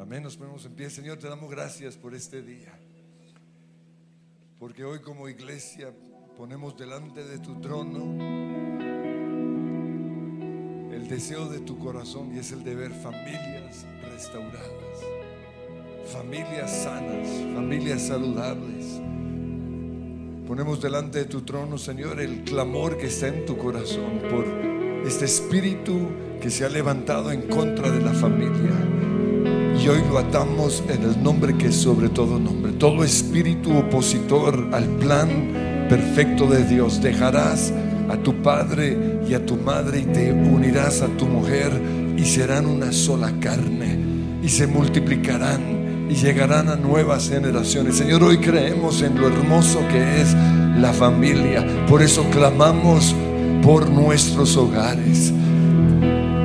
Amén. Nos ponemos en pie. Señor, te damos gracias por este día. Porque hoy como iglesia ponemos delante de tu trono el deseo de tu corazón y es el de ver familias restauradas, familias sanas, familias saludables. Ponemos delante de tu trono, Señor, el clamor que está en tu corazón por este espíritu que se ha levantado en contra de la familia. Hoy lo atamos en el nombre que es sobre todo nombre. Todo espíritu opositor al plan perfecto de Dios dejarás a tu padre y a tu madre y te unirás a tu mujer y serán una sola carne y se multiplicarán y llegarán a nuevas generaciones. Señor, hoy creemos en lo hermoso que es la familia. Por eso clamamos por nuestros hogares.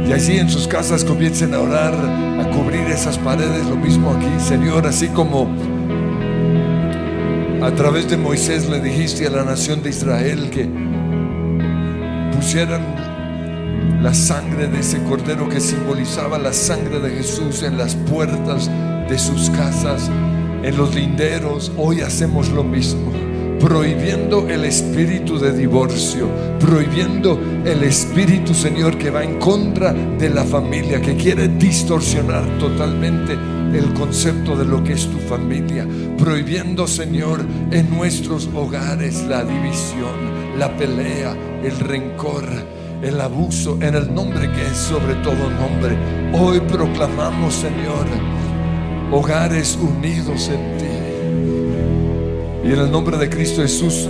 Y allí en sus casas comiencen a orar, a cubrir esas paredes, lo mismo aquí, Señor, así como a través de Moisés le dijiste a la nación de Israel que pusieran la sangre de ese cordero que simbolizaba la sangre de Jesús en las puertas de sus casas, en los linderos. Hoy hacemos lo mismo prohibiendo el espíritu de divorcio, prohibiendo el espíritu, Señor, que va en contra de la familia, que quiere distorsionar totalmente el concepto de lo que es tu familia, prohibiendo, Señor, en nuestros hogares la división, la pelea, el rencor el abuso en el nombre que es sobre todo nombre. Hoy proclamamos, Señor, hogares unidos en ti. Y en el nombre de Cristo Jesús,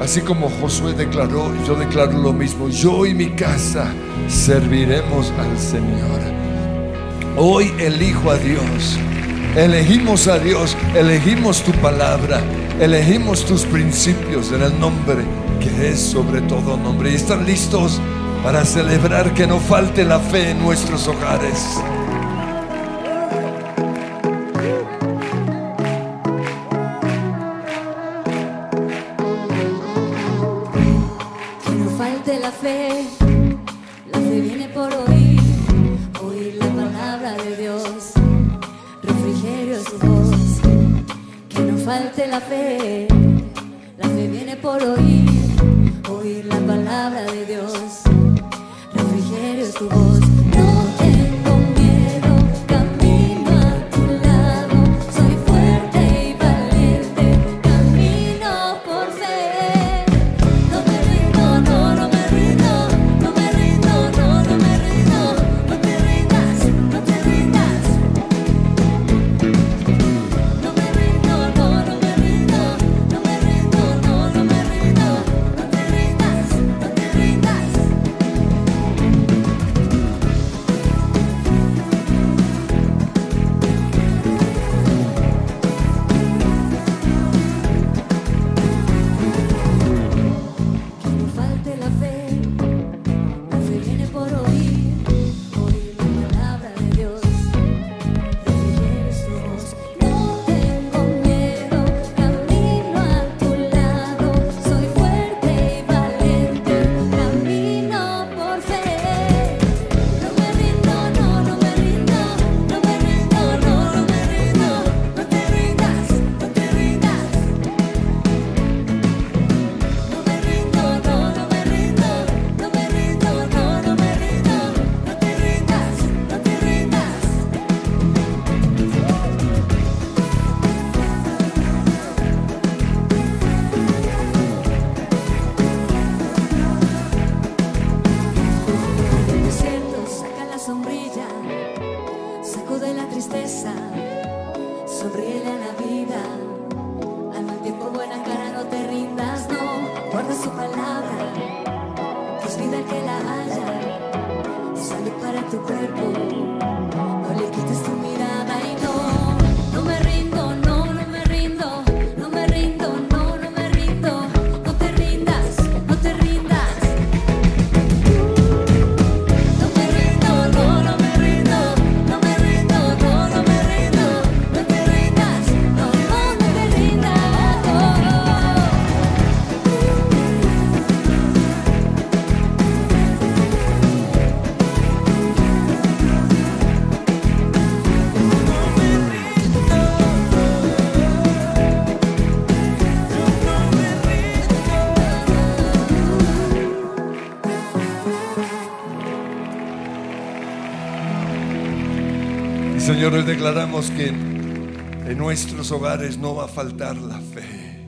así como Josué declaró, yo declaro lo mismo, yo y mi casa serviremos al Señor. Hoy elijo a Dios, elegimos a Dios, elegimos tu palabra, elegimos tus principios en el nombre que es sobre todo nombre. Y están listos para celebrar que no falte la fe en nuestros hogares. Señor, hoy declaramos que en nuestros hogares no va a faltar la fe.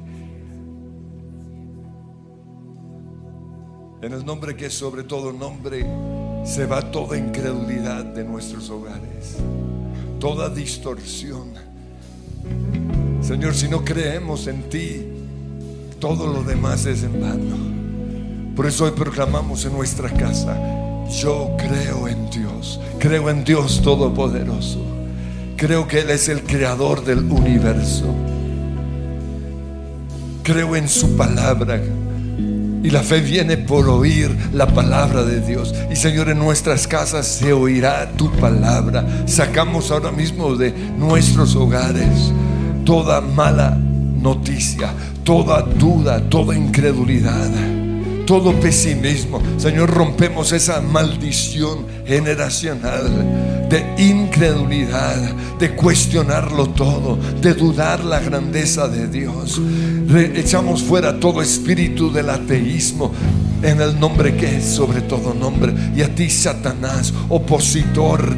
En el nombre que es sobre todo nombre, se va toda incredulidad de nuestros hogares, toda distorsión. Señor, si no creemos en ti, todo lo demás es en vano. Por eso hoy proclamamos en nuestra casa, yo creo en Dios, creo en Dios Todopoderoso, creo que Él es el creador del universo, creo en su palabra. Y la fe viene por oír la palabra de Dios. Y Señor, en nuestras casas se oirá tu palabra. Sacamos ahora mismo de nuestros hogares toda mala noticia, toda duda, toda incredulidad todo pesimismo. Señor, rompemos esa maldición generacional de incredulidad, de cuestionarlo todo, de dudar la grandeza de Dios. echamos fuera todo espíritu del ateísmo en el nombre que es sobre todo nombre. Y a ti, Satanás, opositor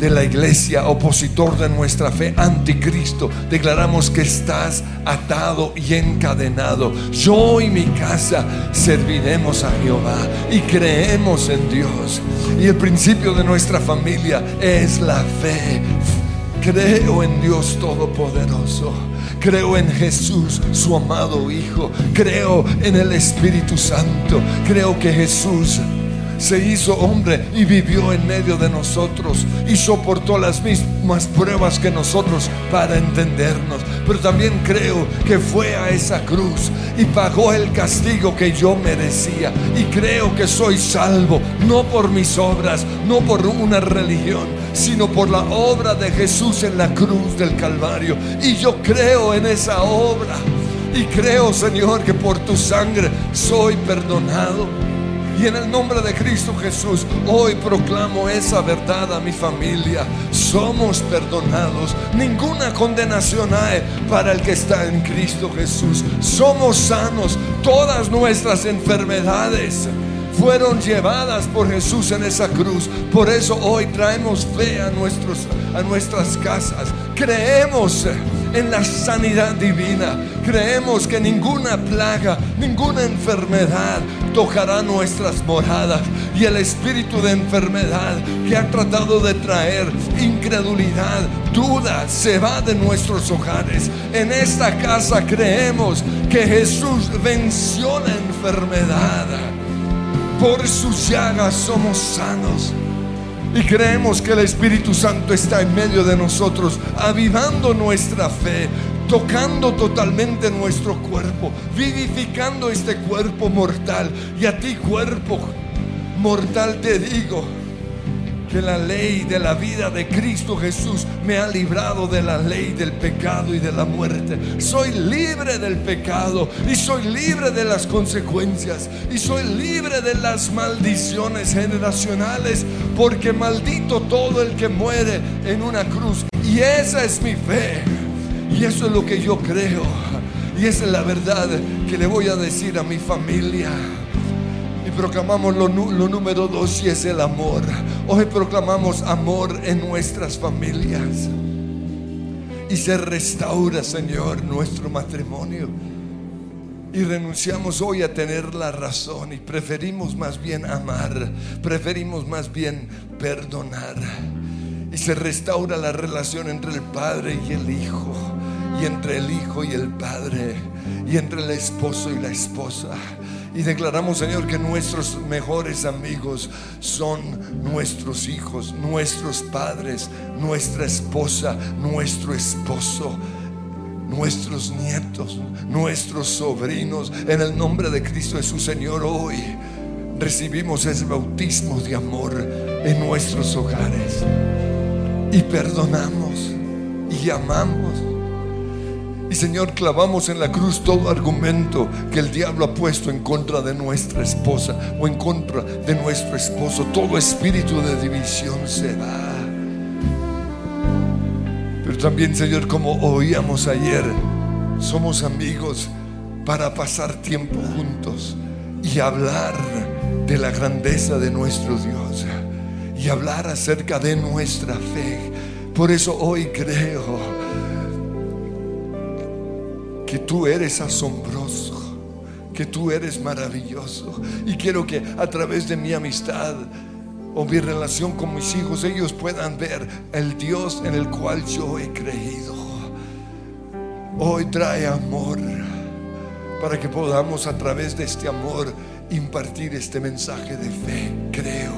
de la iglesia, opositor de nuestra fe, anticristo, declaramos que estás atado y encadenado. Yo y mi casa serviremos a Jehová y creemos en Dios. Y el principio de nuestra familia es la fe. Creo en Dios Todopoderoso. Creo en Jesús, su amado Hijo. Creo en el Espíritu Santo. Creo que Jesús se hizo hombre y vivió en medio de nosotros y soportó las mismas pruebas que nosotros para entendernos. Pero también creo que fue a esa cruz y pagó el castigo que yo merecía. Y creo que soy salvo, no por mis obras, no por una religión, sino por la obra de Jesús en la cruz del Calvario. Y yo creo en esa obra. Y creo, Señor, que por tu sangre soy perdonado y en el nombre de Cristo Jesús, hoy proclamo esa verdad a mi familia. Somos perdonados. Ninguna condenación hay para el que está en Cristo Jesús. Somos sanos. Todas nuestras enfermedades fueron llevadas por Jesús en esa cruz. Por eso hoy traemos fe a, nuestros, a nuestras casas. Creemos en la sanidad divina. Creemos que ninguna plaga, ninguna enfermedad tocará nuestras moradas. Y el espíritu de enfermedad que ha tratado de traer incredulidad, duda, se va de nuestros hogares. En esta casa creemos que Jesús venció la enfermedad. Por sus llagas somos sanos. Y creemos que el Espíritu Santo está en medio de nosotros, avivando nuestra fe, tocando totalmente nuestro cuerpo, vivificando este cuerpo mortal. Y a ti cuerpo mortal te digo, que la ley de la vida de Cristo Jesús me ha librado de la ley del pecado y de la muerte. Soy libre del pecado y soy libre de las consecuencias y soy libre de las maldiciones generacionales porque maldito todo el que muere en una cruz. Y esa es mi fe. Y eso es lo que yo creo. Y esa es la verdad que le voy a decir a mi familia. Proclamamos lo, número dos y es el amor. Hoy proclamamos amor en nuestras familias. Y se restaura, Señor, nuestro matrimonio. Y renunciamos hoy a tener la razón y preferimos más bien amar, preferimos más bien perdonar. Y se restaura la relación entre el Padre y el Hijo, y entre el Hijo y el Padre, y entre el esposo y la esposa. Y declaramos, Señor, que nuestros mejores amigos son nuestros hijos, nuestros padres, nuestra esposa, nuestro esposo nuestros nietos, nuestros sobrinos. En el nombre de Cristo Jesús, Señor, hoy recibimos ese bautismo de amor en nuestros hogares. Y perdonamos y amamos y Señor, clavamos en la cruz todo argumento que el diablo ha puesto en contra de nuestra esposa o en contra de nuestro esposo. Todo espíritu de división se va. Pero también, Señor, como oíamos ayer, somos amigos para pasar tiempo juntos y hablar de la grandeza de nuestro Dios y hablar acerca de nuestra fe Por eso hoy creo que tú eres asombroso, que tú eres maravilloso. Y quiero que a través de mi amistad o mi relación con mis hijos, ellos puedan ver el Dios en el cual yo he creído. Hoy trae amor para que podamos a través de este amor impartir este mensaje de fe. Creo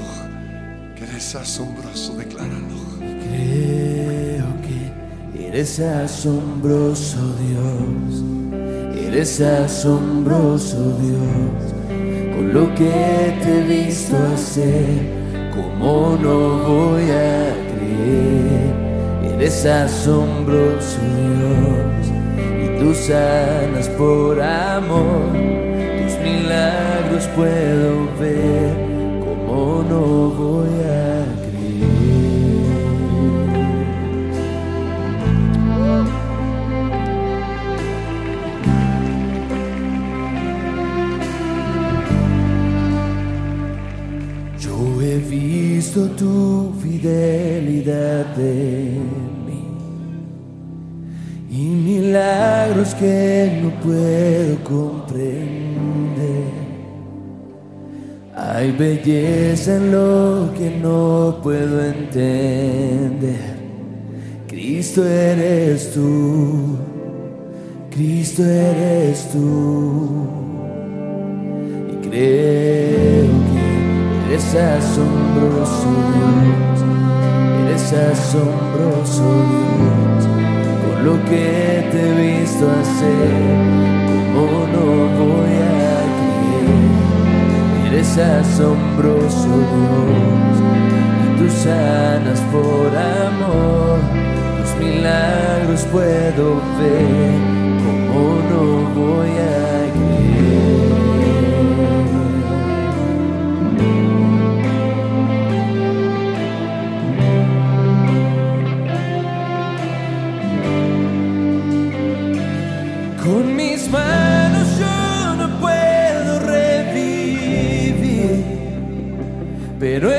que eres asombroso, decláralo. Eres asombroso Dios, eres asombroso Dios, con lo que te he visto hacer, como no voy a creer, eres asombroso Dios, y tú sanas por amor, tus milagros puedo ver, como no voy a creer. Visto tu fidelidad en mí y milagros que no puedo comprender. Hay belleza en lo que no puedo entender. Cristo eres tú, Cristo eres tú. Y creo que eres asombroso Dios, eres asombroso Dios, con lo que te he visto hacer, como no voy a creer, eres asombroso Dios, y tú sanas por amor, tus milagros puedo ver, como no voy a creer. Pero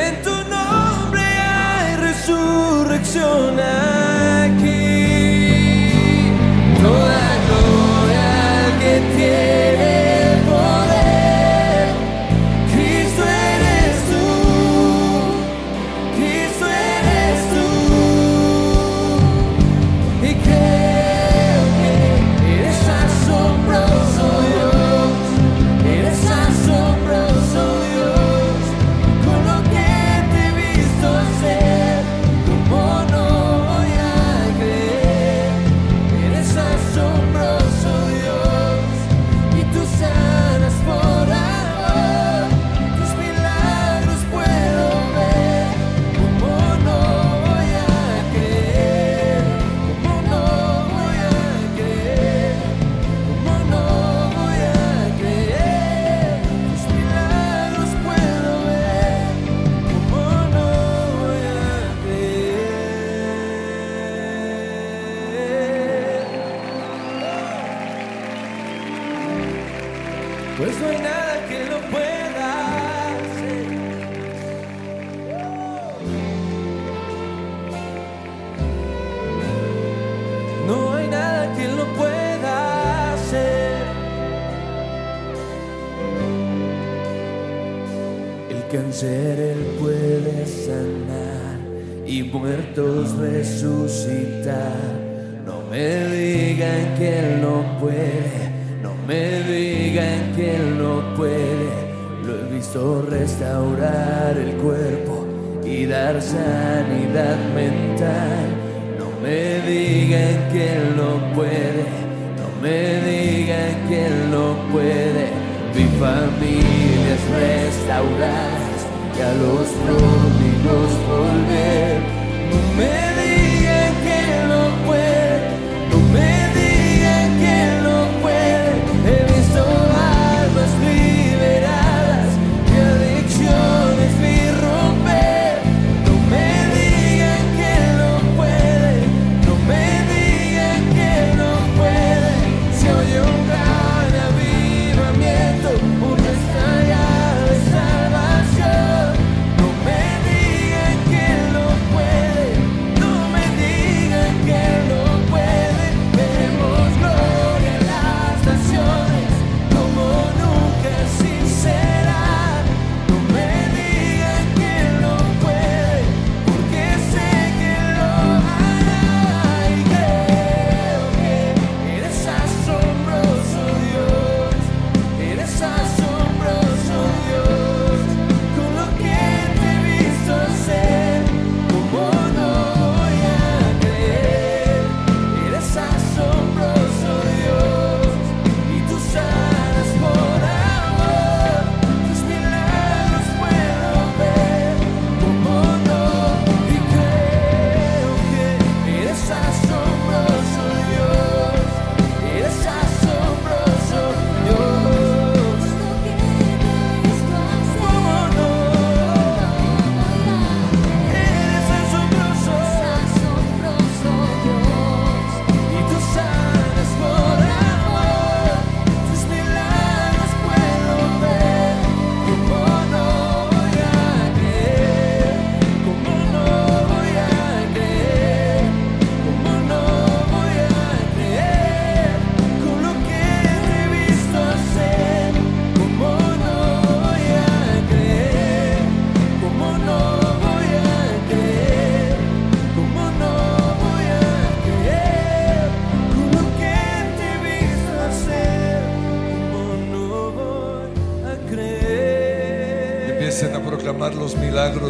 y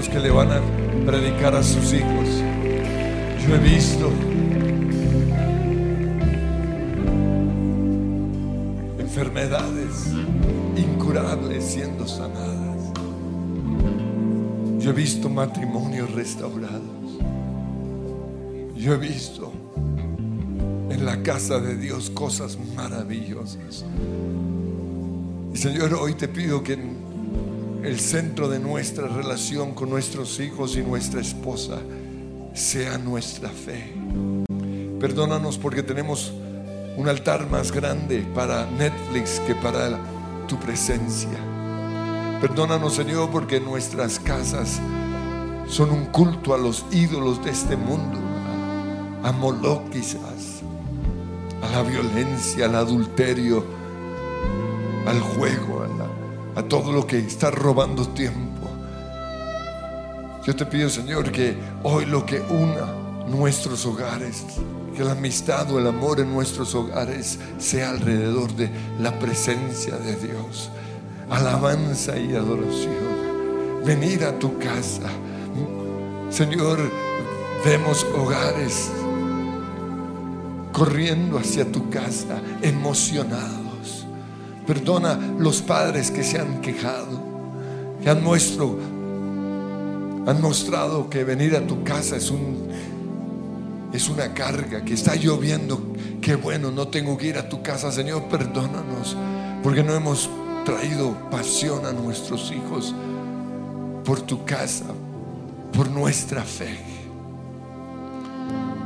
que le van a predicar a sus hijos. Yo he visto enfermedades incurables siendo sanadas. Yo he visto matrimonios restaurados. Yo he visto en la casa de Dios cosas maravillosas. Y Señor, hoy te pido que el centro de nuestra relación con nuestros hijos y nuestra esposa sea nuestra fe. Perdónanos porque tenemos un altar más grande para Netflix que para tu presencia. Perdónanos, Señor, porque nuestras casas son un culto a los ídolos de este mundo, a, Moloch quizás, a la violencia, al adulterio, al juego, a, todo lo que está robando tiempo. Yo te pido, Señor, que hoy lo que una nuestros hogares, que la amistad o el amor en nuestros hogares sea alrededor de la presencia de Dios. Alabanza y adoración. Venir a tu casa. Señor, vemos hogares corriendo hacia tu casa, emocionados. Perdona los padres que se han quejado, que han, han mostrado que venir a tu casa es un es una carga, que está lloviendo, qué bueno, no tengo que ir a tu casa, Señor, perdónanos, porque no hemos traído pasión a nuestros hijos por tu casa, por nuestra fe.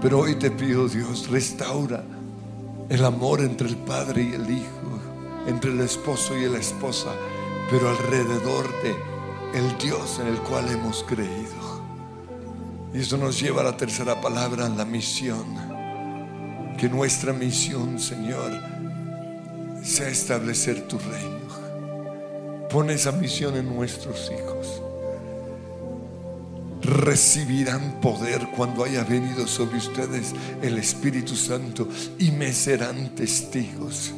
Pero hoy te pido, Dios, restaura el amor entre el padre y el hijo, entre el esposo y la esposa, pero alrededor de el Dios en el cual hemos creído. Y eso nos lleva a la tercera palabra, la misión. Que nuestra misión, Señor, sea establecer tu reino. Pon esa misión en nuestros hijos. Recibirán poder cuando haya venido sobre ustedes el Espíritu Santo y me serán testigos.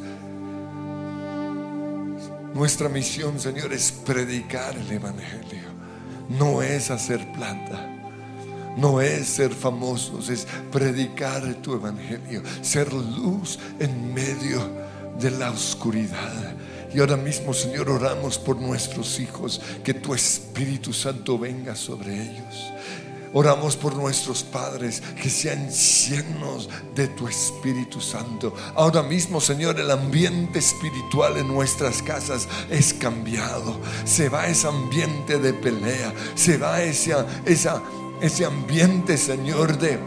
Nuestra misión, Señor, es predicar el Evangelio. No es hacer planta no es ser famosos, es predicar tu evangelio, ser luz en medio de la oscuridad. Y ahora mismo, Señor, oramos por nuestros hijos, que tu Espíritu Santo venga sobre ellos. Oramos por nuestros padres que sean llenos de tu Espíritu Santo. Ahora mismo, Señor, el ambiente espiritual en nuestras casas es cambiado. Se va ese ambiente de pelea, se va esa ese ambiente, Señor, de,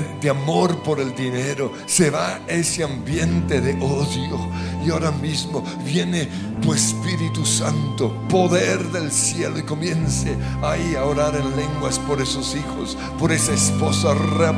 de, amor por el dinero. Se va ese ambiente de odio. Y ahora mismo viene tu Espíritu Santo, poder del cielo, y comience ahí a orar en lenguas por esos hijos, por esa esposa. La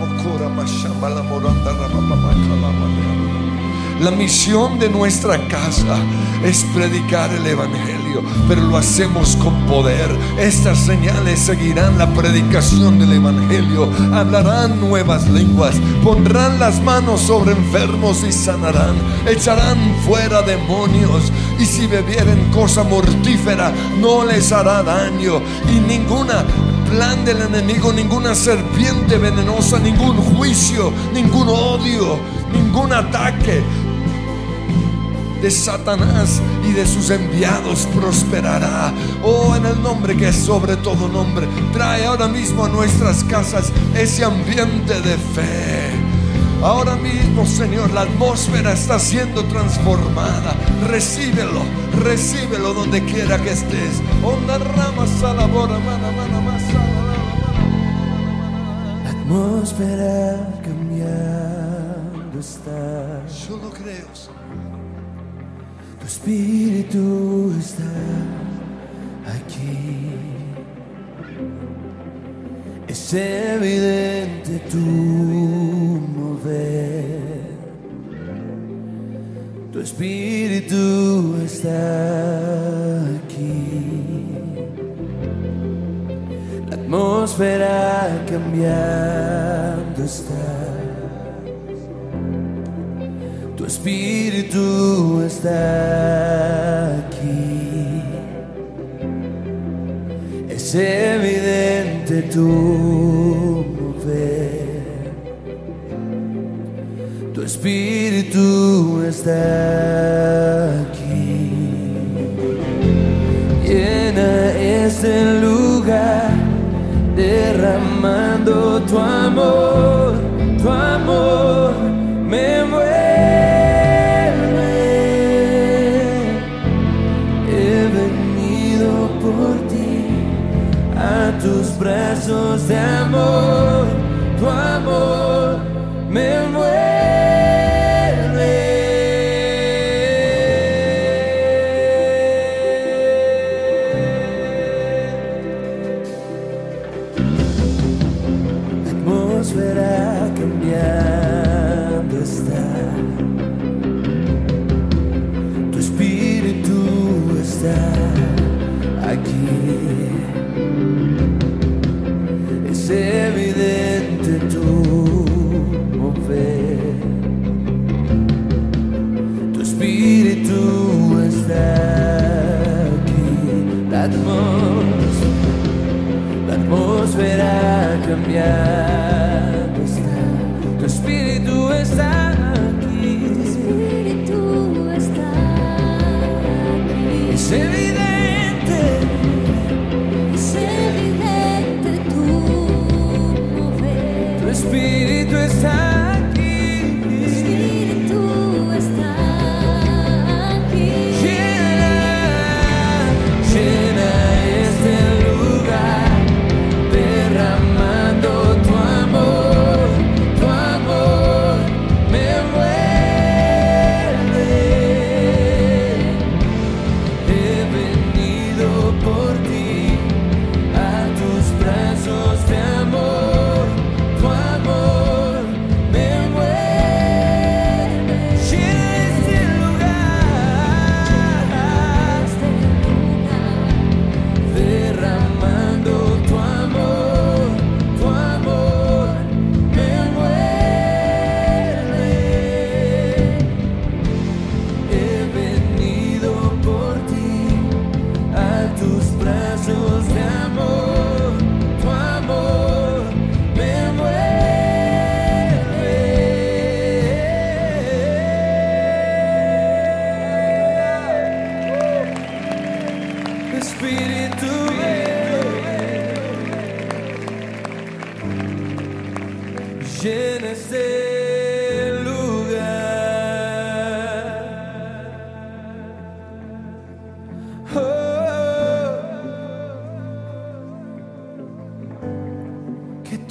misión de nuestra casa es predicar el Evangelio, pero lo hacemos con poder. Estas señales seguirán la predicación del Evangelio. Hablarán nuevas lenguas, pondrán las manos sobre enfermos y sanarán. Echarán fuera demonios y si bebieren cosa mortífera no les hará daño y ninguna plan del enemigo, ninguna serpiente venenosa, ningún juicio, ningún odio, ningún ataque de Satanás y de sus enviados prosperará. Oh, en el nombre que es sobre todo nombre, trae ahora mismo a nuestras casas ese ambiente de fe. Ahora mismo, Señor, la atmósfera está siendo transformada. Recíbelo, recíbelo donde quiera que estés. Onda rama salabora, mana, mana, La atmósfera cambiando está. Yo lo creo, tu espíritu está aquí. Es evidente tu mover. Tu espíritu está aquí. La atmósfera cambiando está tu espíritu está aquí. Es evidente tu mover. Tu espíritu está aquí. Llena este lugar derramando tu amor, tu amor me mueve. besos de amor.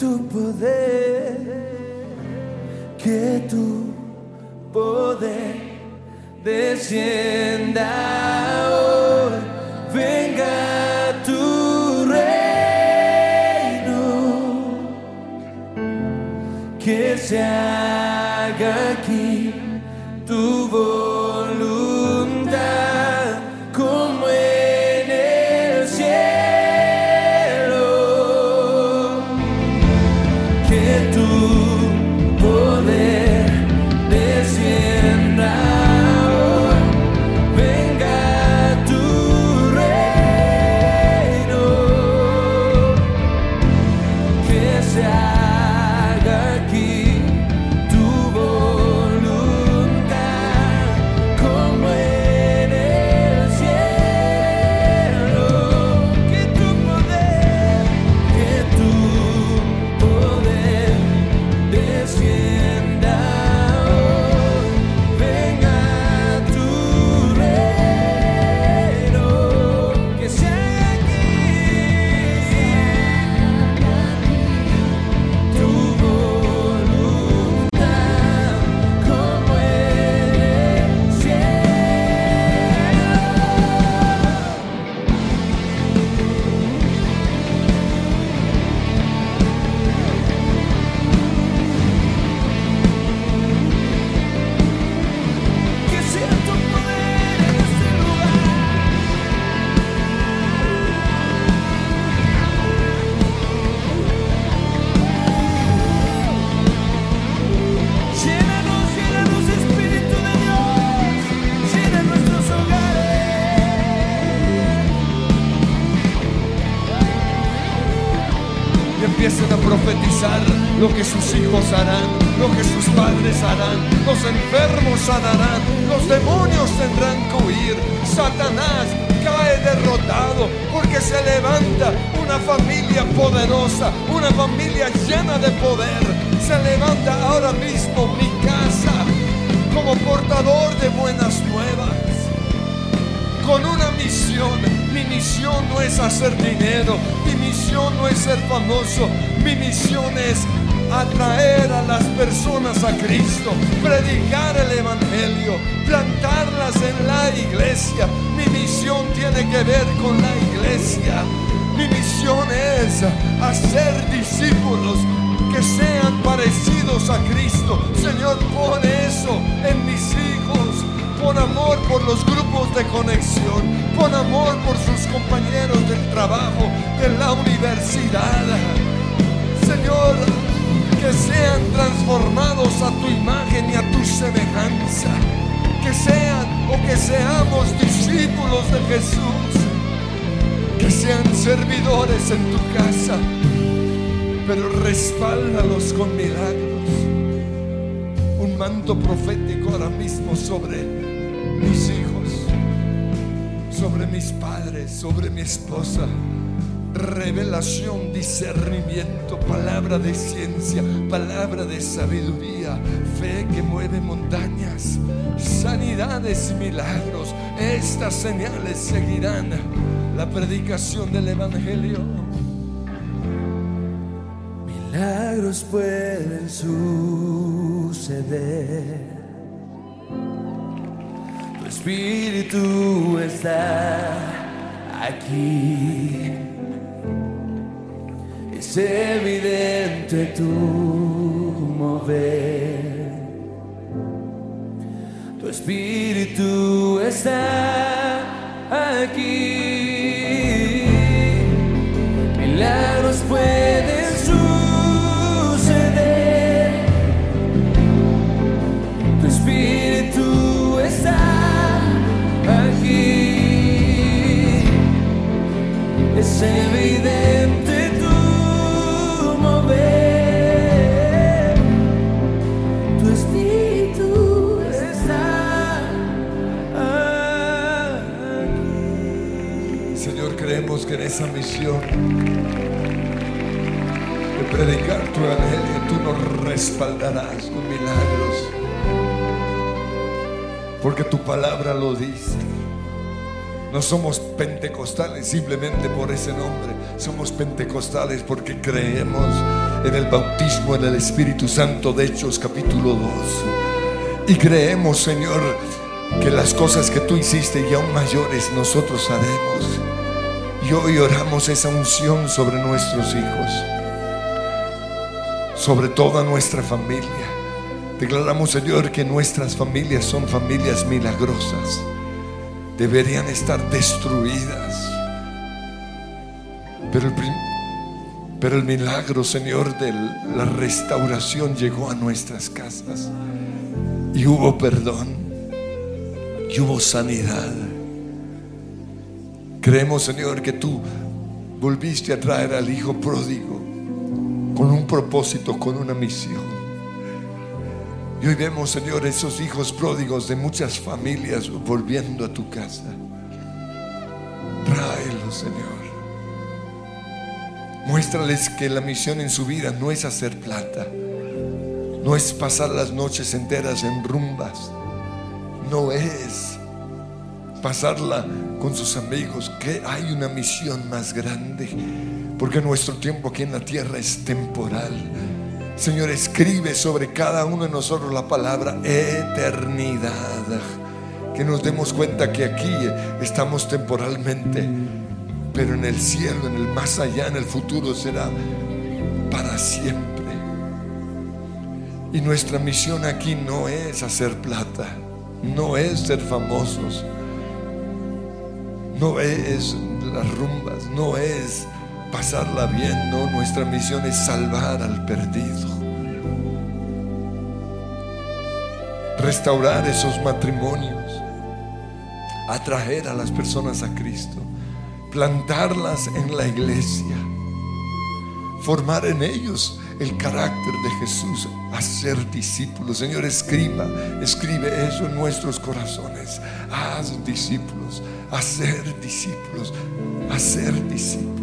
tu poder, que tu poder descienda hoy, venga tu reino, que se haga. Lo que sus hijos harán, lo que sus padres harán, los enfermos sanarán, los demonios tendrán que huir, Satanás cae derrotado porque se levanta una familia poderosa, una familia llena de poder. Se levanta ahora mismo mi casa como portador de buenas nuevas con una misión. Mi misión no es hacer dinero, mi misión no es ser famoso, mi misión es atraer a las personas a Cristo, predicar el Evangelio, plantarlas en la iglesia. Mi misión tiene que ver con la iglesia. Mi misión es hacer discípulos que sean parecidos a Cristo. Señor, pon eso en mis hijos. Pon amor por los grupos de conexión. Pon amor por sus compañeros del trabajo, de la universidad. Señor, que sean transformados a tu imagen y a tu semejanza. Que sean o que seamos discípulos de Jesús. Que sean servidores en tu casa. Pero respáldalos con milagros. Un manto profético ahora mismo sobre mis hijos, sobre mis padres, sobre mi esposa. Revelación, discernimiento, palabra de ciencia, palabra de sabiduría, fe que mueve montañas, sanidades y milagros. Estas señales seguirán la predicación del Evangelio. Milagros pueden suceder Espíritu está aquí. Es evidente tu mover. Tu Espíritu está aquí. De predicar tu evangelio tú nos respaldarás con milagros. Porque tu palabra lo dice. No somos pentecostales simplemente por ese nombre. Somos pentecostales porque creemos en el bautismo en el Espíritu Santo de Hechos capítulo 2. Y creemos, Señor, que las cosas que tú hiciste y aún mayores nosotros haremos. Y hoy oramos esa unción sobre nuestros hijos, sobre toda nuestra familia. Declaramos, Señor, que nuestras familias son familias milagrosas. Deberían estar destruidas. Pero el, pero el milagro, Señor, de la restauración llegó a nuestras casas. Y hubo perdón. Y hubo sanidad. Creemos, Señor, que tú volviste a traer al Hijo pródigo con un propósito, con una misión. Y hoy vemos, Señor, esos hijos pródigos de muchas familias volviendo a tu casa. Tráelos, Señor. Muéstrales que la misión en su vida no es hacer plata, no es pasar las noches enteras en rumbas, no es pasarla con sus amigos, que hay una misión más grande, porque nuestro tiempo aquí en la tierra es temporal. Señor, escribe sobre cada uno de nosotros la palabra eternidad. Que nos demos cuenta que aquí estamos temporalmente, pero en el cielo, en el más allá, en el futuro será para siempre. Y nuestra misión aquí no es hacer plata, no es ser famosos, no es las rumbas, no es pasarla bien, no, nuestra misión es salvar al perdido. Restaurar esos matrimonios, atraer a las personas a Cristo, plantarlas en la iglesia, formar en ellos el carácter de Jesús, a ser discípulos. Señor, escriba, escribe eso en nuestros corazones. Haz discípulos, hacer discípulos, hacer discípulos.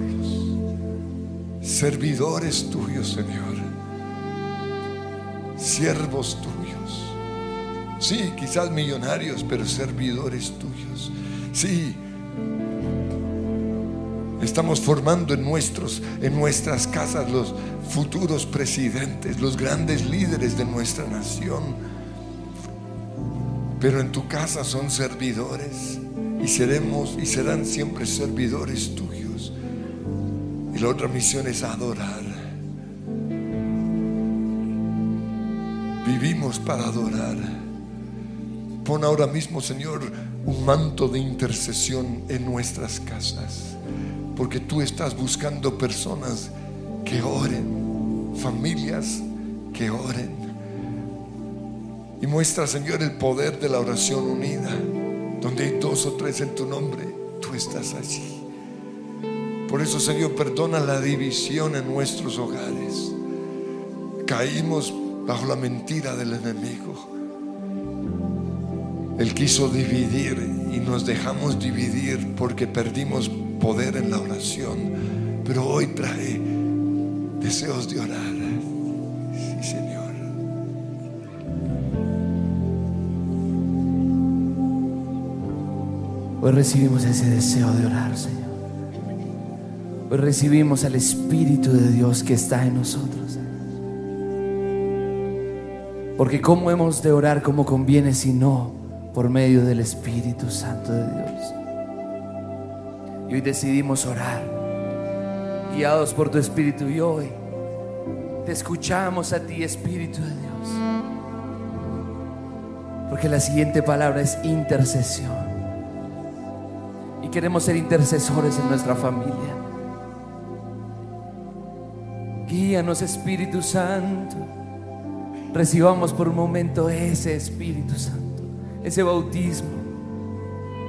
Servidores tuyos, Señor. Siervos tuyos. Sí, quizás millonarios, pero servidores tuyos. Sí, Estamos formando en, nuestros, en nuestras casas los futuros presidentes, los grandes líderes de nuestra nación. Pero en tu casa son servidores y seremos y serán siempre servidores tuyos. Y la otra misión es adorar. Vivimos para adorar. Pon ahora mismo, Señor, un manto de intercesión en nuestras casas porque tú estás buscando personas que oren, familias que oren. Y muestra, Señor, el poder de la oración unida. Donde hay dos o tres en tu nombre, tú estás allí. Por eso, Señor, perdona la división en nuestros hogares. Caímos bajo la mentira del enemigo. Él quiso dividir y nos dejamos dividir porque perdimos poder en la oración, pero hoy trae deseos de orar. Hoy recibimos ese deseo de orar, Señor. Hoy recibimos al Espíritu de Dios que está en nosotros. Porque ¿cómo hemos de orar como conviene si no por medio del Espíritu Santo de Dios? Y hoy decidimos orar, guiados por tu Espíritu. Y hoy te escuchamos a ti, Espíritu de Dios. Porque la siguiente palabra es intercesión. Queremos ser intercesores en nuestra familia. Guíanos, Espíritu Santo. Recibamos por un momento ese Espíritu Santo, ese bautismo,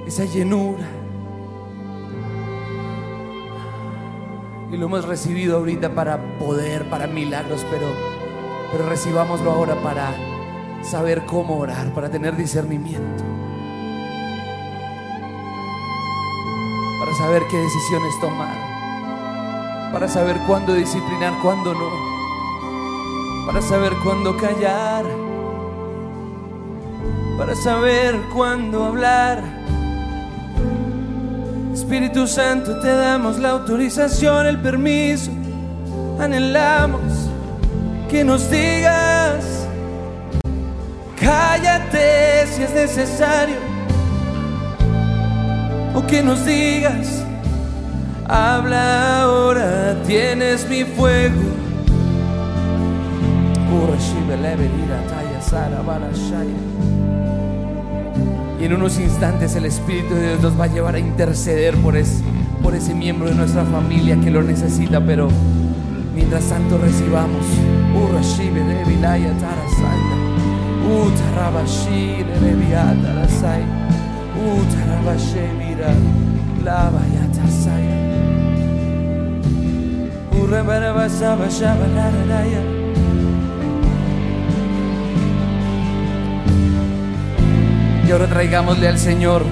esa llenura y lo hemos recibido ahorita para poder, para milagros, pero, pero recibámoslo ahora para saber cómo orar, para tener discernimiento, para saber qué decisiones tomar, para saber cuándo disciplinar, cuándo no, para saber cuándo callar, para saber cuándo hablar Espíritu Santo, te damos la autorización, el permiso. Anhelamos que nos digas, cállate si es necesario. O que nos digas, habla ahora, tienes mi fuego. Y en unos instantes el Espíritu de Dios nos va a llevar a interceder por, por ese miembro de nuestra familia que lo necesita, pero mientras tanto recibamos. Y ahora traigámosle al Señor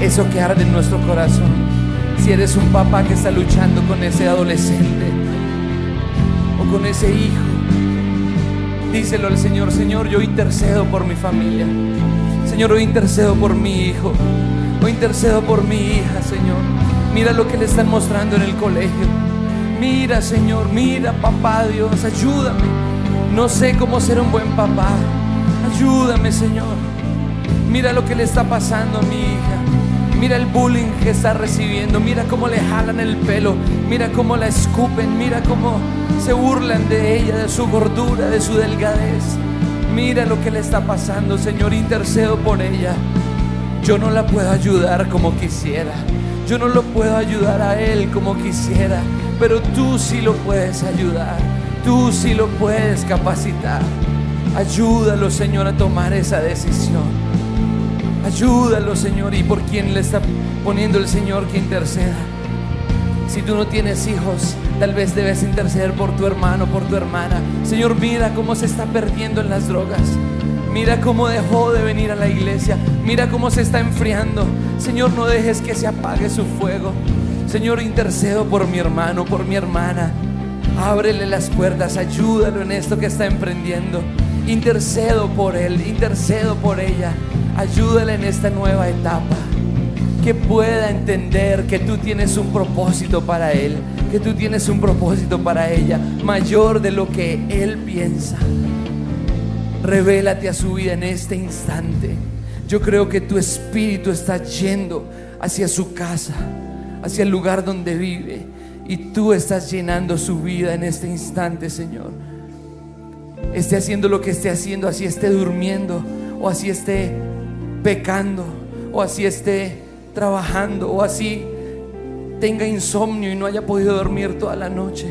eso que arde en nuestro corazón. Si eres un papá que está luchando con ese adolescente o con ese hijo, díselo al Señor, Señor, yo intercedo por mi familia. Señor, yo intercedo por mi hijo. Yo intercedo por mi hija, Señor. Mira lo que le están mostrando en el colegio. Mira, Señor, mira, papá Dios, ayúdame. No sé cómo ser un buen papá. Ayúdame, Señor. Mira lo que le está pasando a mi hija. Mira el bullying que está recibiendo. Mira cómo le jalan el pelo. Mira cómo la escupen. Mira cómo se burlan de ella, de su gordura, de su delgadez. Mira lo que le está pasando, Señor. Intercedo por ella. Yo no la puedo ayudar como quisiera. Yo no lo puedo ayudar a él como quisiera. Pero tú sí lo puedes ayudar. Tú sí lo puedes capacitar. Ayúdalo, Señor, a tomar esa decisión. Ayúdalo, Señor, y por quien le está poniendo el Señor que interceda. Si tú no tienes hijos, Tal vez debes interceder por tu hermano, por tu hermana. Señor, mira cómo se está perdiendo en las drogas. Mira cómo dejó de venir a la iglesia. Mira cómo se está enfriando. Señor, no dejes que se apague su fuego. Señor, intercedo por mi hermano, por mi hermana. Ábrele las puertas, ayúdalo en esto que está emprendiendo. Intercedo por él, intercedo por ella. Ayúdale en esta nueva etapa. Que pueda entender que tú tienes un propósito para él, que tú tienes un propósito para ella, mayor de lo que él piensa. Revélate a su vida en este instante. Yo creo que tu espíritu está yendo hacia su casa, hacia el lugar donde vive. Y tú estás llenando su vida en este instante, Señor. Esté haciendo lo que esté haciendo, así esté durmiendo, o así esté pecando, o así esté trabajando, o así tenga insomnio y no haya podido dormir toda la noche.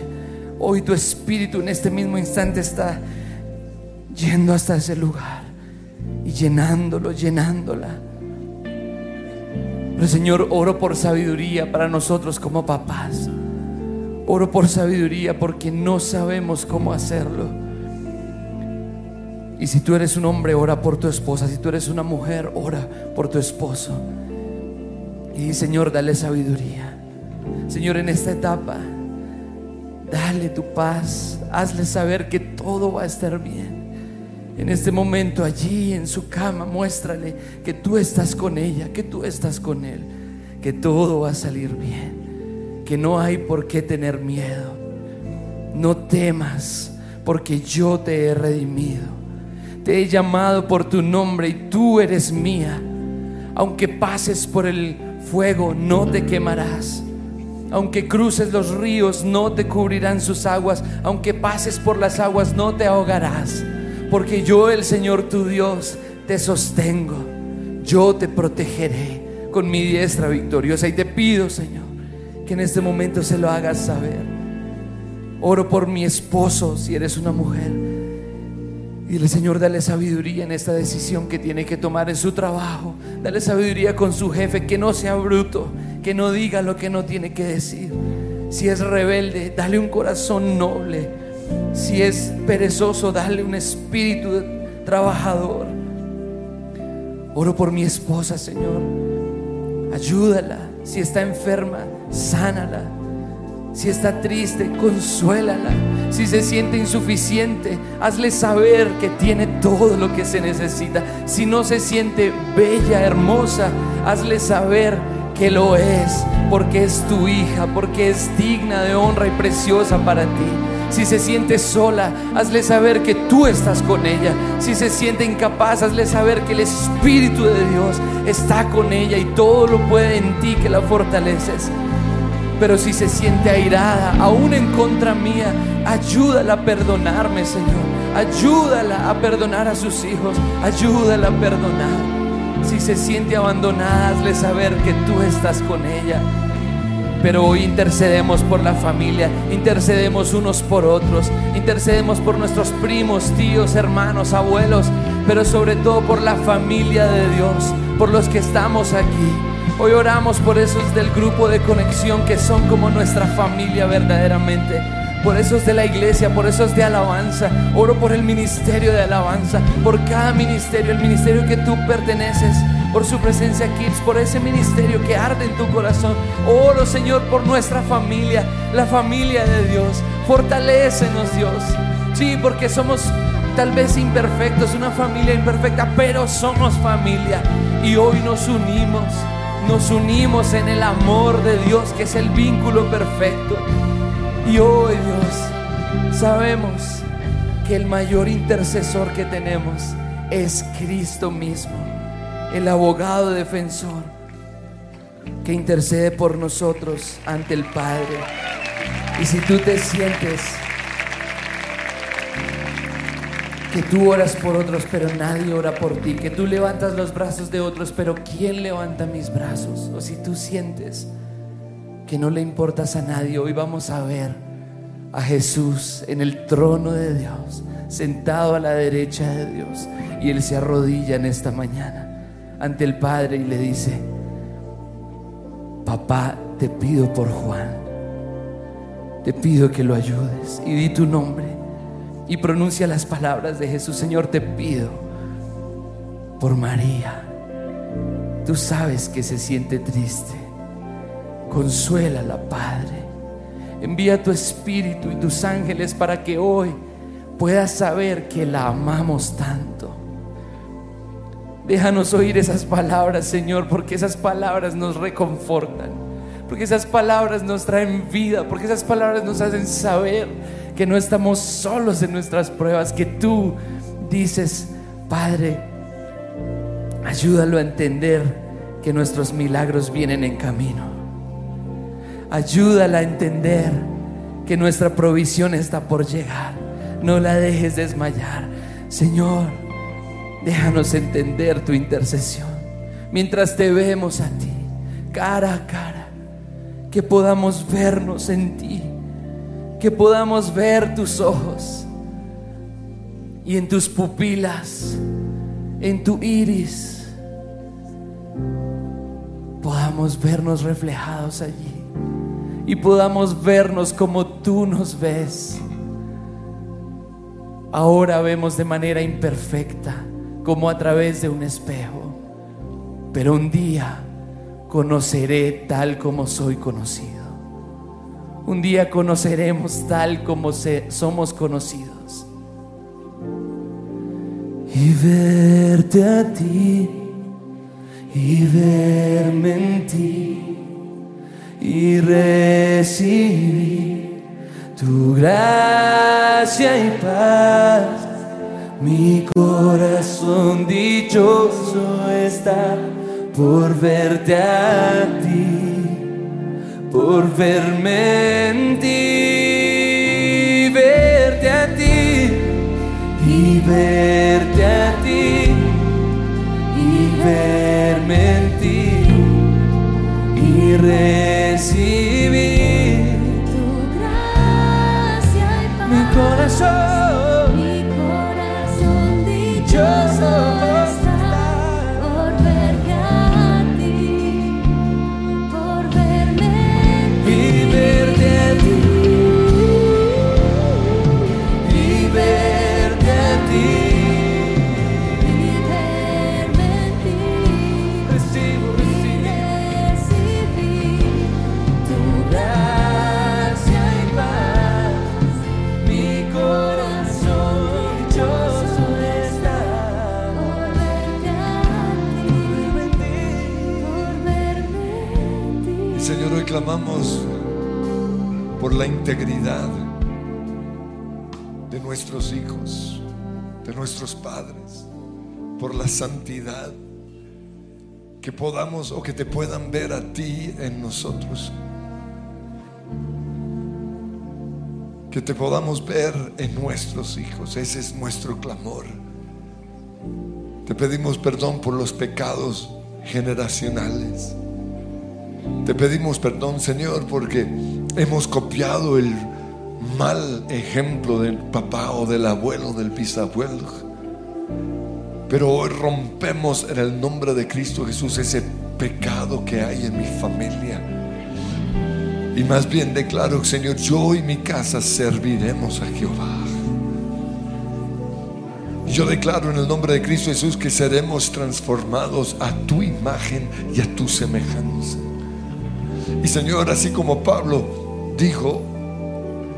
Hoy tu espíritu en este mismo instante está yendo hasta ese lugar y llenándolo, llenándola. Pero Señor, oro por sabiduría para nosotros como papás. Oro por sabiduría porque no sabemos cómo hacerlo. Y si tú eres un hombre, ora por tu esposa. Si tú eres una mujer, ora por tu esposo. Y Señor, dale sabiduría. Señor, en esta etapa, dale tu paz. Hazle saber que todo va a estar bien. En este momento allí en su cama, muéstrale que tú estás con ella, que tú estás con él, que todo va a salir bien, que no hay por qué tener miedo. No temas, porque yo te he redimido. Te he llamado por tu nombre y tú eres mía. Aunque pases por el fuego, no te quemarás. Aunque cruces los ríos, no te cubrirán sus aguas. Aunque pases por las aguas, no te ahogarás porque yo, el Señor tu Dios, te sostengo. Yo te protegeré con mi diestra victoriosa. Y te pido, Señor, que en este momento se lo hagas saber. Oro por mi esposo, si eres una mujer. Y el Señor, dale sabiduría en esta decisión que tiene que tomar en su trabajo. Dale sabiduría con su jefe, que no sea bruto, que no diga lo que no tiene que decir. Si es rebelde, dale un corazón noble si es perezoso, dale un espíritu trabajador. Oro por mi esposa, Señor. Ayúdala. Si está enferma, sánala. Si está triste, consuélala. Si se siente insuficiente, hazle saber que tiene todo lo que se necesita. Si no se siente bella, hermosa, hazle saber que lo es, porque es tu hija, porque es digna de honra y preciosa para ti. Si se siente sola, hazle saber que tú estás con ella. Si se siente incapaz, hazle saber que el Espíritu de Dios está con ella y todo lo puede en ti que la fortaleces. Pero si se siente airada, aún en contra mía, ayúdala a perdonarme, Señor. Ayúdala a perdonar a sus hijos. Ayúdala a perdonar. Si se siente abandonada, hazle saber que tú estás con ella. Pero hoy intercedemos por la familia, intercedemos unos por otros, intercedemos por nuestros primos, tíos, hermanos, abuelos, pero sobre todo por la familia de Dios, por los que estamos aquí. Hoy oramos por esos del grupo de conexión que son como nuestra familia verdaderamente. Por esos de la iglesia, por esos de alabanza. Oro por el ministerio de alabanza, por cada ministerio, el ministerio que tú perteneces por su presencia Kids, por ese ministerio que arde en tu corazón. Oro, Señor, por nuestra familia, la familia de Dios. Fortalécenos, Dios. Sí, porque somos tal vez imperfectos, una familia imperfecta, pero somos familia. Y hoy nos unimos, nos unimos en el amor de Dios, que es el vínculo perfecto. Y hoy, Dios, sabemos que el mayor intercesor que tenemos es Cristo mismo el abogado defensor que intercede por nosotros ante el Padre. Y si tú te sientes que tú oras por otros, pero nadie ora por ti, que tú levantas los brazos de otros, pero ¿quién levanta mis brazos? O si tú sientes que no le importas a nadie, hoy vamos a ver a Jesús en el trono de Dios, sentado a la derecha de Dios, y Él se arrodilla en esta mañana ante el Padre y le dice, papá, te pido por Juan, te pido que lo ayudes y di tu nombre y pronuncia las palabras de Jesús. Señor, te pido por María. Tú sabes que se siente triste. Consuélala, Padre. Envía tu espíritu y tus ángeles para que hoy puedas saber que la amamos tanto. Déjanos oír esas palabras, Señor, porque esas palabras nos reconfortan, porque esas palabras nos traen vida, porque esas palabras nos hacen saber que no estamos solos en nuestras pruebas, que tú dices, Padre, ayúdalo a entender que nuestros milagros vienen en camino. Ayúdala a entender que nuestra provisión está por llegar. No la dejes desmayar. Señor, déjanos entender tu intercesión. Mientras te vemos a ti, cara a cara, que podamos vernos en ti, que podamos ver tus ojos y en tus pupilas, en tu iris, podamos vernos reflejados allí y podamos vernos como tú nos ves. Ahora vemos de manera imperfecta, como a través de un espejo, pero un día conoceré tal como soy conocido. Un día conoceremos tal como somos conocidos. Y verte a ti y verme en ti y recibir tu gracia y paz. Mi corazón dichoso está por verte a ti, por verme en ti, integridad de nuestros hijos, de nuestros padres, por la santidad, que podamos o que te puedan ver a ti en nosotros. Que te podamos ver en nuestros hijos. Ese es nuestro clamor. Te pedimos perdón por los pecados generacionales. Te pedimos perdón, Señor, porque hemos copiado el mal ejemplo del papá o del abuelo, del bisabuelo. Pero hoy rompemos en el nombre de Cristo Jesús ese pecado que hay en mi familia. Y más bien declaro, Señor, yo y mi casa serviremos a Jehová. Yo declaro en el nombre de Cristo Jesús que seremos transformados a tu imagen y a tu semejanza. Y Señor, así como Pablo dijo,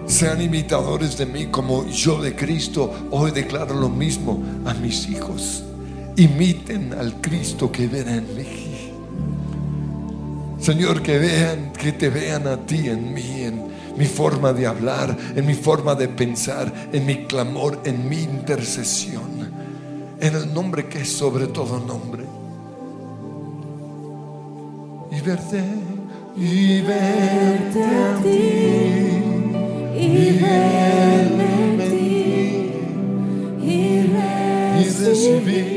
sean imitadores de mí como yo de Cristo, hoy declaro lo mismo a mis hijos. Imiten al Cristo que ven en mí. Señor, que vean, que te vean a ti en mí, en mi forma de hablar, en mi forma de pensar, en mi clamor, en mi intercesión, en el nombre que es sobre todo nombre. Y verte, y verte a ti, y verme en ti y y recibir recibir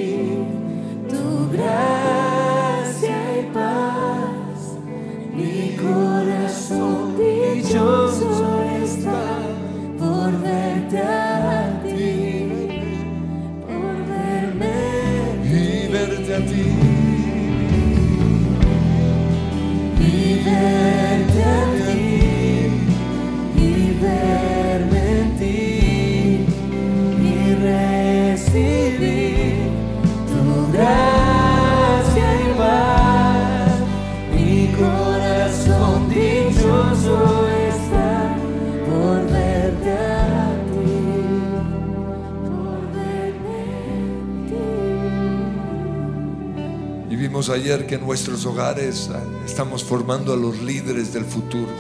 ayer que en nuestros hogares ah, estamos formando a los líderes del futuro.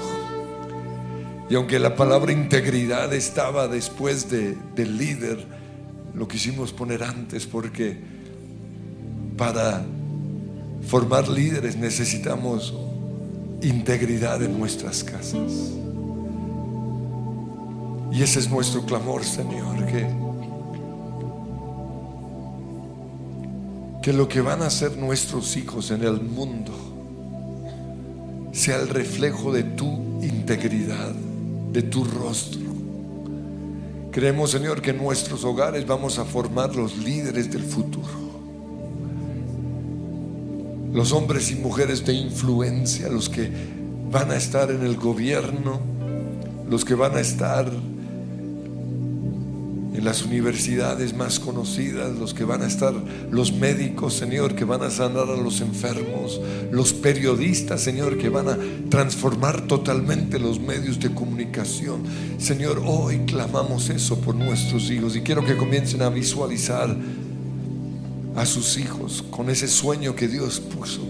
Y aunque la palabra integridad estaba después de, del líder, lo quisimos poner antes porque para formar líderes necesitamos integridad en nuestras casas. Y ese es nuestro clamor, Señor, que, que lo que van a hacer nuestros hijos en el mundo sea el reflejo de tu integridad, de tu rostro. Creemos, Señor, que en nuestros hogares vamos a formar los líderes del futuro. Los hombres y mujeres de influencia, los que van a estar en el gobierno, los que van a estar en las universidades más conocidas, los que van a estar, los médicos, Señor, que van a sanar a los enfermos, los periodistas, Señor, que van a transformar totalmente los medios de comunicación. Señor, hoy clamamos eso por nuestros hijos y quiero que comiencen a visualizar a sus hijos con ese sueño que Dios puso.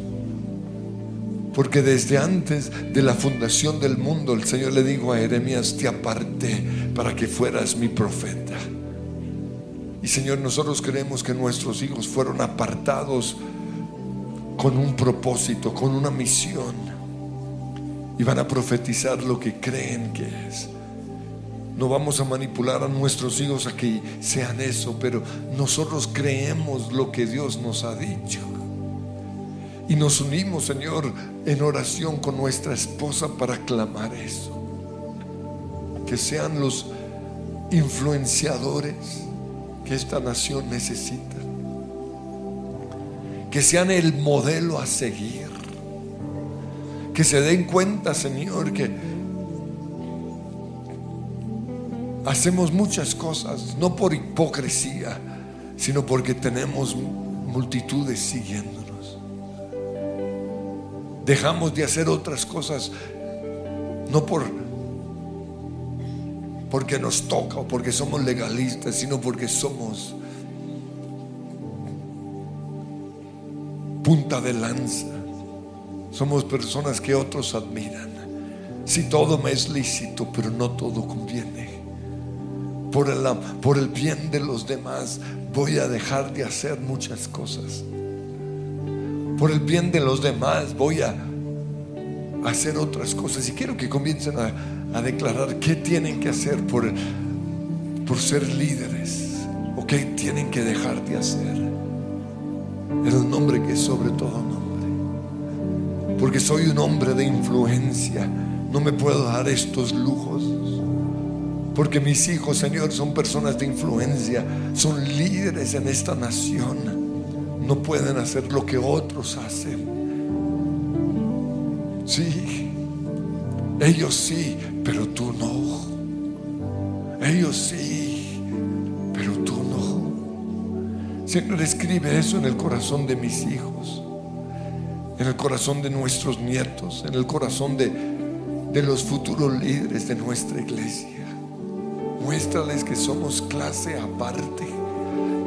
Porque desde antes de la fundación del mundo el Señor le dijo a Jeremías, te aparté para que fueras mi profeta. Y Señor, nosotros creemos que nuestros hijos fueron apartados con un propósito, con una misión. Y van a profetizar lo que creen que es. No vamos a manipular a nuestros hijos a que sean eso, pero nosotros creemos lo que Dios nos ha dicho. Y nos unimos, Señor, en oración con nuestra esposa para clamar eso. Que sean los influenciadores que esta nación necesita. Que sean el modelo a seguir. Que se den cuenta, Señor, que hacemos muchas cosas, no por hipocresía, sino porque tenemos multitudes siguiéndonos. Dejamos de hacer otras cosas, no por porque nos toca o porque somos legalistas, sino porque somos punta de lanza. Somos personas que otros admiran. Si todo me es lícito, pero no todo conviene. Por el, por el bien de los demás voy a dejar de hacer muchas cosas. Por el bien de los demás voy a hacer otras cosas. Y quiero que comiencen a, a declarar qué tienen que hacer por, por ser líderes o qué tienen que dejar de hacer. En el nombre que es sobre todo nombre. Porque soy un hombre de influencia. No me puedo dar estos lujos. Porque mis hijos, Señor, son personas de influencia. Son líderes en esta nación. No pueden hacer lo que otros hacen. Sí, ellos sí, pero tú no. Ellos sí, pero tú no. Señor, escribe eso en el corazón de mis hijos, en el corazón de nuestros nietos, en el corazón de, de los futuros líderes de nuestra iglesia. Muéstrales que somos clase aparte,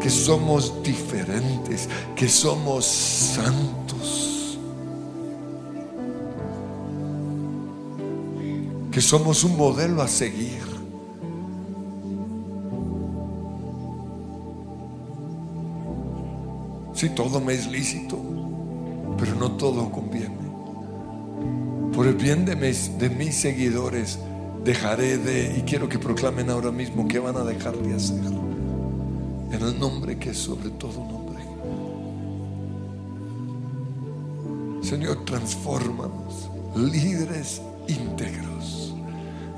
que somos diferentes, que somos santos que somos un modelo a seguir. Si todo me es lícito, pero no todo conviene. Por el bien de mis, seguidores, dejaré de, y quiero que proclamen ahora mismo que van a dejar de hacer. En el nombre que es sobre todo nombre. Señor, transfórmanos, líderes íntegros.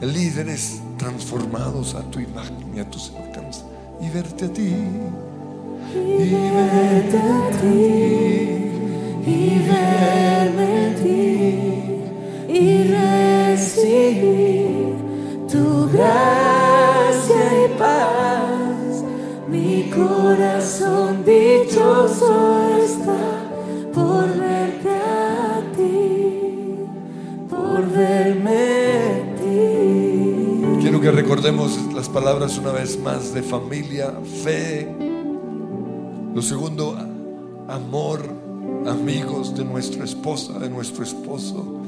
Líderes transformados a tu imagen y a tu semejanza y verte a ti. Y verte a ti. Y verme a ti. Y recibir tu gracia y paz. Mi corazón dichoso recordemos las palabras una vez más de familia, fe. Lo segundo, amor amigos, de nuestra esposa, de nuestro esposo.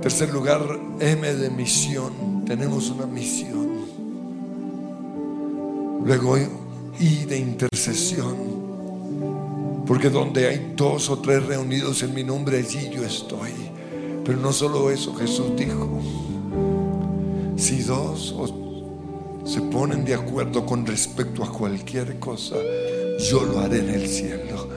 Tercer lugar, M de misión. Tenemos una misión. Luego, I de intercesión. Porque donde hay dos o tres reunidos en mi nombre, allí yo estoy. Pero no solo eso, Jesús dijo, si dos se ponen de acuerdo con respecto a cualquier cosa, yo lo haré en el cielo.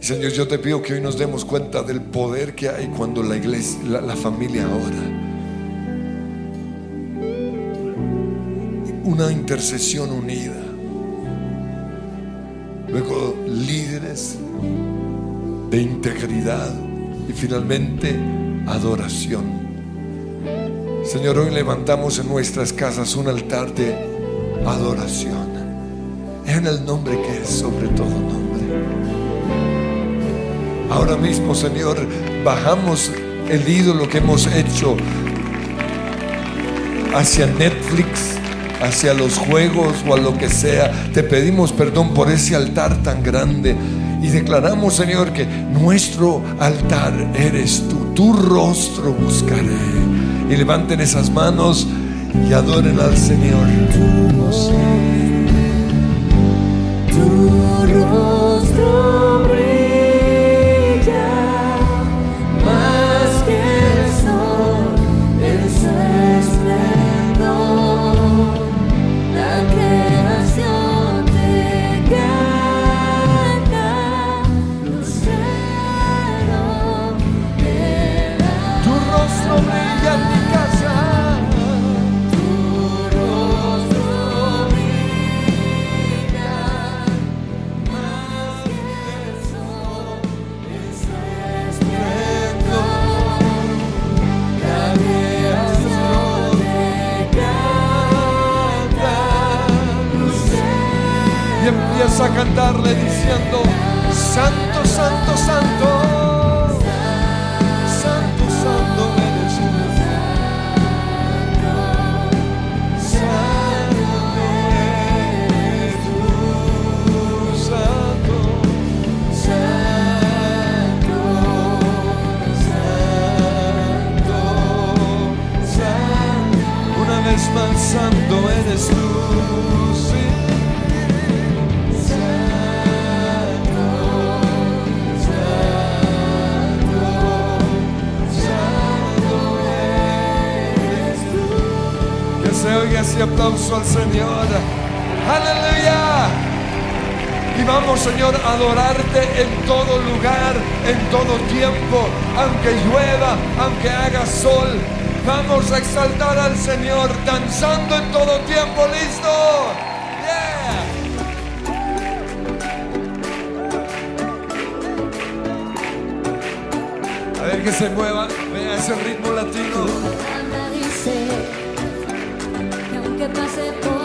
Señor, yo te pido que hoy nos demos cuenta del poder que hay cuando la iglesia, la, familia ora. Una intercesión unida. Luego líderes de integridad y finalmente adoración. Señor, hoy levantamos en nuestras casas un altar de adoración. En el nombre que es sobre todo nombre. Ahora mismo, Señor, bajamos el ídolo que hemos hecho hacia Netflix, hacia los juegos o a lo que sea. Te pedimos perdón por ese altar tan grande y declaramos, Señor, que nuestro altar eres tú. Tu rostro buscaré y levanten esas manos y adoren al Señor. Tu cantarle diciendo, Santo, Santo, Santo, Santo, Santo eres tú. Santo eres tú, Santo, Santo, Santo, Santo. Una vez más, Santo eres tú. Ese aplauso al Señor. Aleluya. Y vamos, Señor, a adorarte en todo lugar, en todo tiempo, aunque llueva, aunque haga sol. Vamos a exaltar al Señor, danzando en todo tiempo. ¿Listo? A ver que se mueva, vea ese ritmo latino que pase por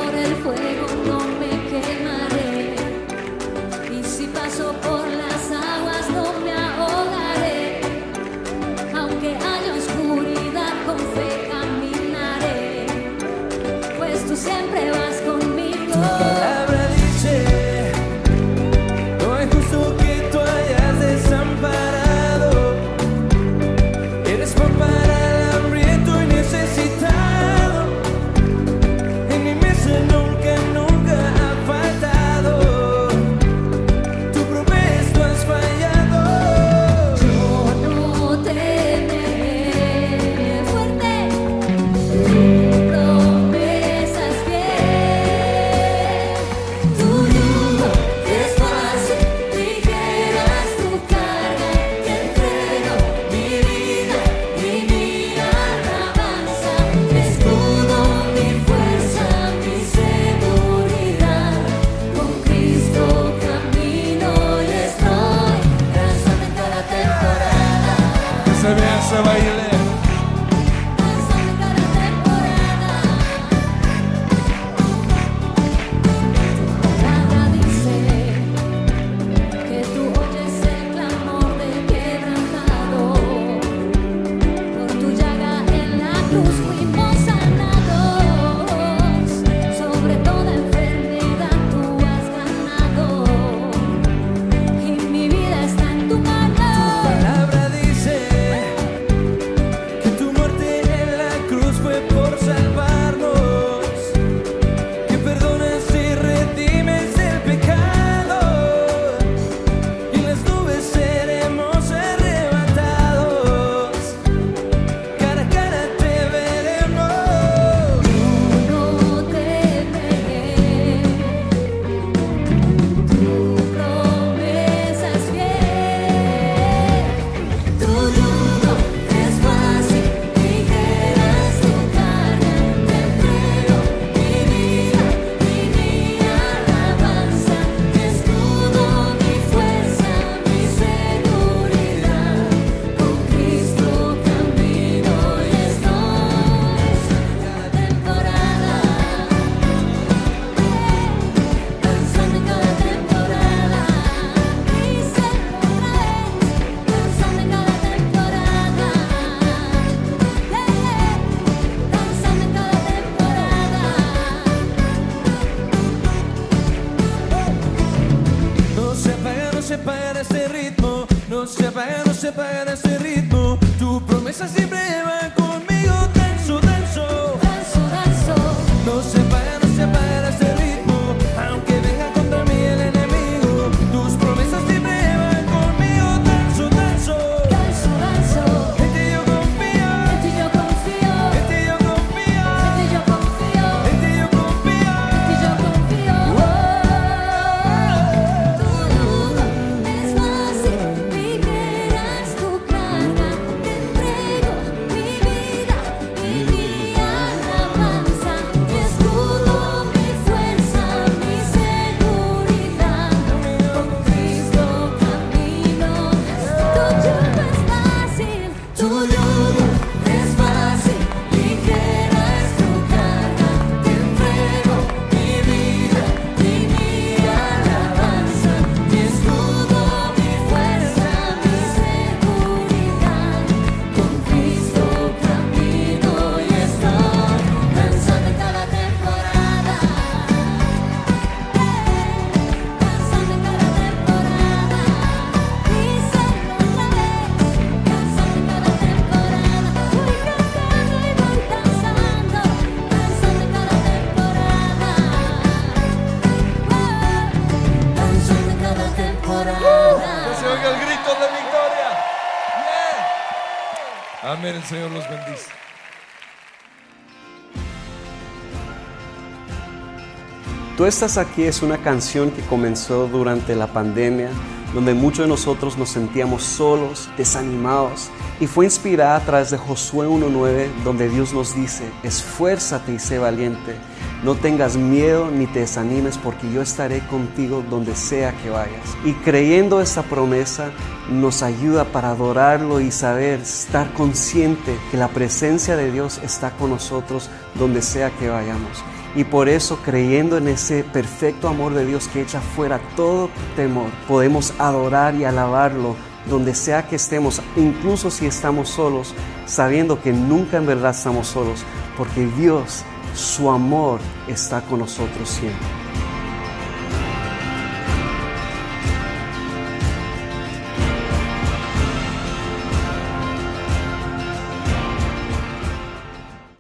estás aquí es una canción que comenzó durante la pandemia, donde muchos de nosotros nos sentíamos solos, desanimados, y fue inspirada a través de Josué 1.9, donde Dios nos dice, esfuérzate y sé valiente, no tengas miedo ni te desanimes, porque yo estaré contigo donde sea que vayas. Y creyendo esta promesa, nos ayuda para adorarlo y saber, estar consciente que la presencia de Dios está con nosotros donde sea que vayamos. Y por eso, creyendo en ese perfecto amor de Dios que echa fuera todo temor, podemos adorar y alabarlo donde sea que estemos, incluso si estamos solos, sabiendo que nunca en verdad estamos solos, porque Dios, su amor está con nosotros siempre.